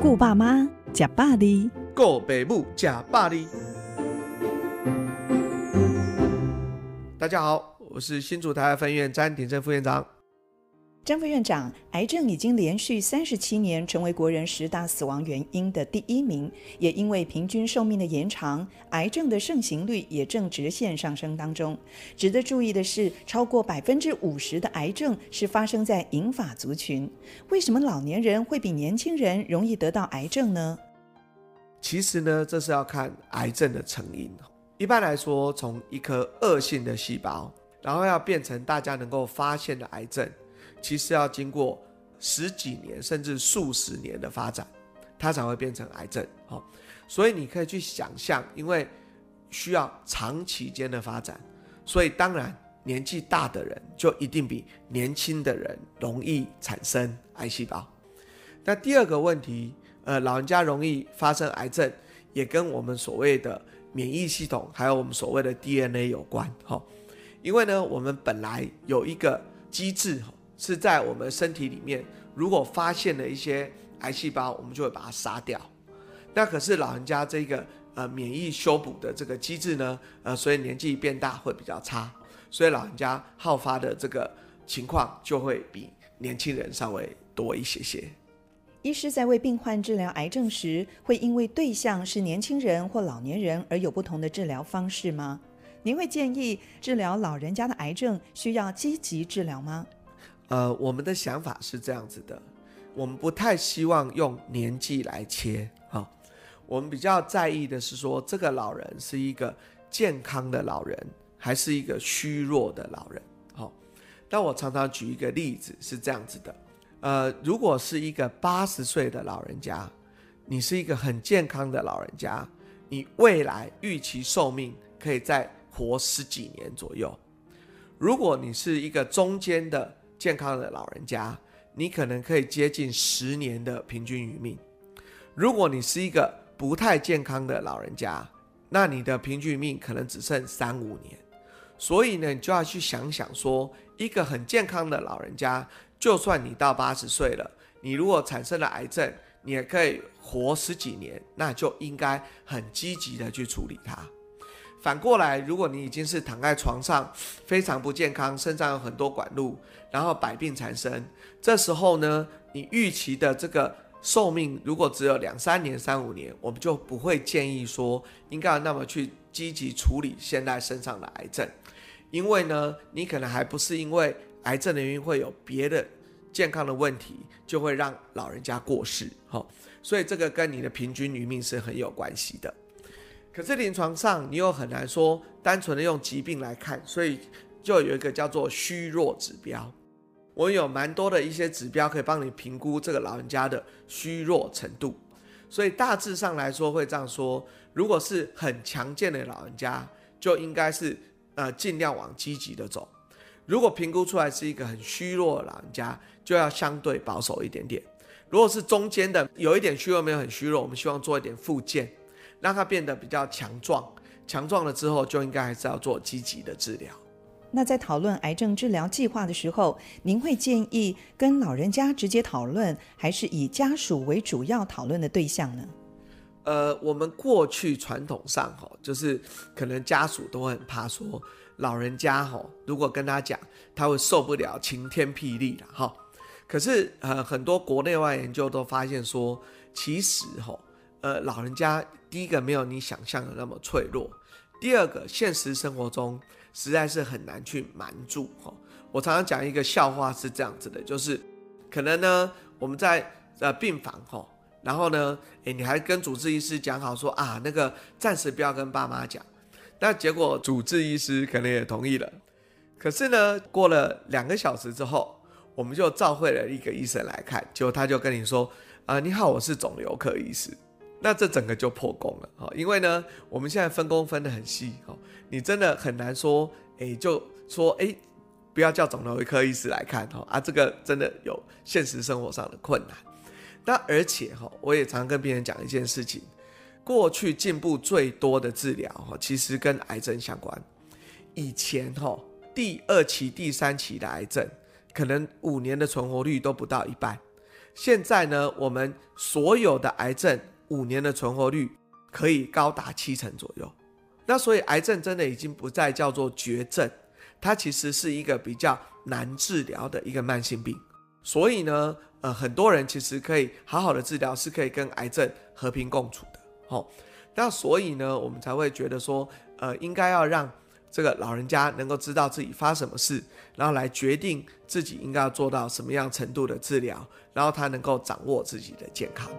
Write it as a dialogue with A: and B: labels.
A: 顾爸妈，吃百里，
B: 顾爸母，吃百里。大家好，我是新竹台分院詹鼎正副院长。
A: 詹副院长，癌症已经连续三十七年成为国人十大死亡原因的第一名，也因为平均寿命的延长，癌症的盛行率也正直线上升当中。值得注意的是，超过百分之五十的癌症是发生在银发族群。为什么老年人会比年轻人容易得到癌症呢？
B: 其实呢，这是要看癌症的成因。一般来说，从一颗恶性的细胞，然后要变成大家能够发现的癌症。其实要经过十几年甚至数十年的发展，它才会变成癌症。好，所以你可以去想象，因为需要长期间的发展，所以当然年纪大的人就一定比年轻的人容易产生癌细胞。那第二个问题，呃，老人家容易发生癌症，也跟我们所谓的免疫系统，还有我们所谓的 DNA 有关。哈，因为呢，我们本来有一个机制。是在我们身体里面，如果发现了一些癌细胞，我们就会把它杀掉。那可是老人家这个呃免疫修补的这个机制呢，呃，所以年纪变大会比较差，所以老人家好发的这个情况就会比年轻人稍微多一些些。
A: 医师在为病患治疗癌症时，会因为对象是年轻人或老年人而有不同的治疗方式吗？您会建议治疗老人家的癌症需要积极治疗吗？
B: 呃，我们的想法是这样子的，我们不太希望用年纪来切，哈、我们比较在意的是说，这个老人是一个健康的老人，还是一个虚弱的老人，好、哦，那我常常举一个例子是这样子的，呃，如果是一个八十岁的老人家，你是一个很健康的老人家，你未来预期寿命可以再活十几年左右，如果你是一个中间的。健康的老人家，你可能可以接近十年的平均余命。如果你是一个不太健康的老人家，那你的平均余命可能只剩三五年。所以呢，你就要去想想说，一个很健康的老人家，就算你到八十岁了，你如果产生了癌症，你也可以活十几年，那就应该很积极的去处理它。反过来，如果你已经是躺在床上，非常不健康，身上有很多管路，然后百病缠身，这时候呢，你预期的这个寿命如果只有两三年、三五年，我们就不会建议说应该要那么去积极处理现在身上的癌症，因为呢，你可能还不是因为癌症的原因会有别的健康的问题，就会让老人家过世，哈，所以这个跟你的平均余命是很有关系的。可是临床上你又很难说单纯的用疾病来看，所以就有一个叫做虚弱指标。我有蛮多的一些指标可以帮你评估这个老人家的虚弱程度。所以大致上来说会这样说：如果是很强健的老人家，就应该是呃尽量往积极的走；如果评估出来是一个很虚弱的老人家，就要相对保守一点点。如果是中间的，有一点虚弱没有很虚弱，我们希望做一点复健。让它变得比较强壮，强壮了之后就应该还是要做积极的治疗。
A: 那在讨论癌症治疗计划的时候，您会建议跟老人家直接讨论，还是以家属为主要讨论的对象呢？
B: 呃，我们过去传统上哈，就是可能家属都会很怕说老人家哈，如果跟他讲，他会受不了晴天霹雳的哈。可是呃，很多国内外研究都发现说，其实哈。呃，老人家第一个没有你想象的那么脆弱，第二个现实生活中实在是很难去瞒住哈。我常常讲一个笑话是这样子的，就是可能呢我们在呃病房哈，然后呢，诶，你还跟主治医师讲好说啊，那个暂时不要跟爸妈讲，那结果主治医师可能也同意了，可是呢过了两个小时之后，我们就召会了一个医生来看，结果他就跟你说啊，你好，我是肿瘤科医师。那这整个就破功了哈，因为呢，我们现在分工分得很细哈，你真的很难说，哎，就说哎，不要叫肿瘤科医师来看哈啊，这个真的有现实生活上的困难。那而且哈，我也常跟病人讲一件事情，过去进步最多的治疗哈，其实跟癌症相关。以前哈，第二期、第三期的癌症，可能五年的存活率都不到一半。现在呢，我们所有的癌症五年的存活率可以高达七成左右。那所以癌症真的已经不再叫做绝症，它其实是一个比较难治疗的一个慢性病。所以呢，呃，很多人其实可以好好的治疗，是可以跟癌症和平共处的。哦，那所以呢，我们才会觉得说，呃，应该要让这个老人家能够知道自己发什么事，然后来决定自己应该要做到什么样程度的治疗，然后他能够掌握自己的健康。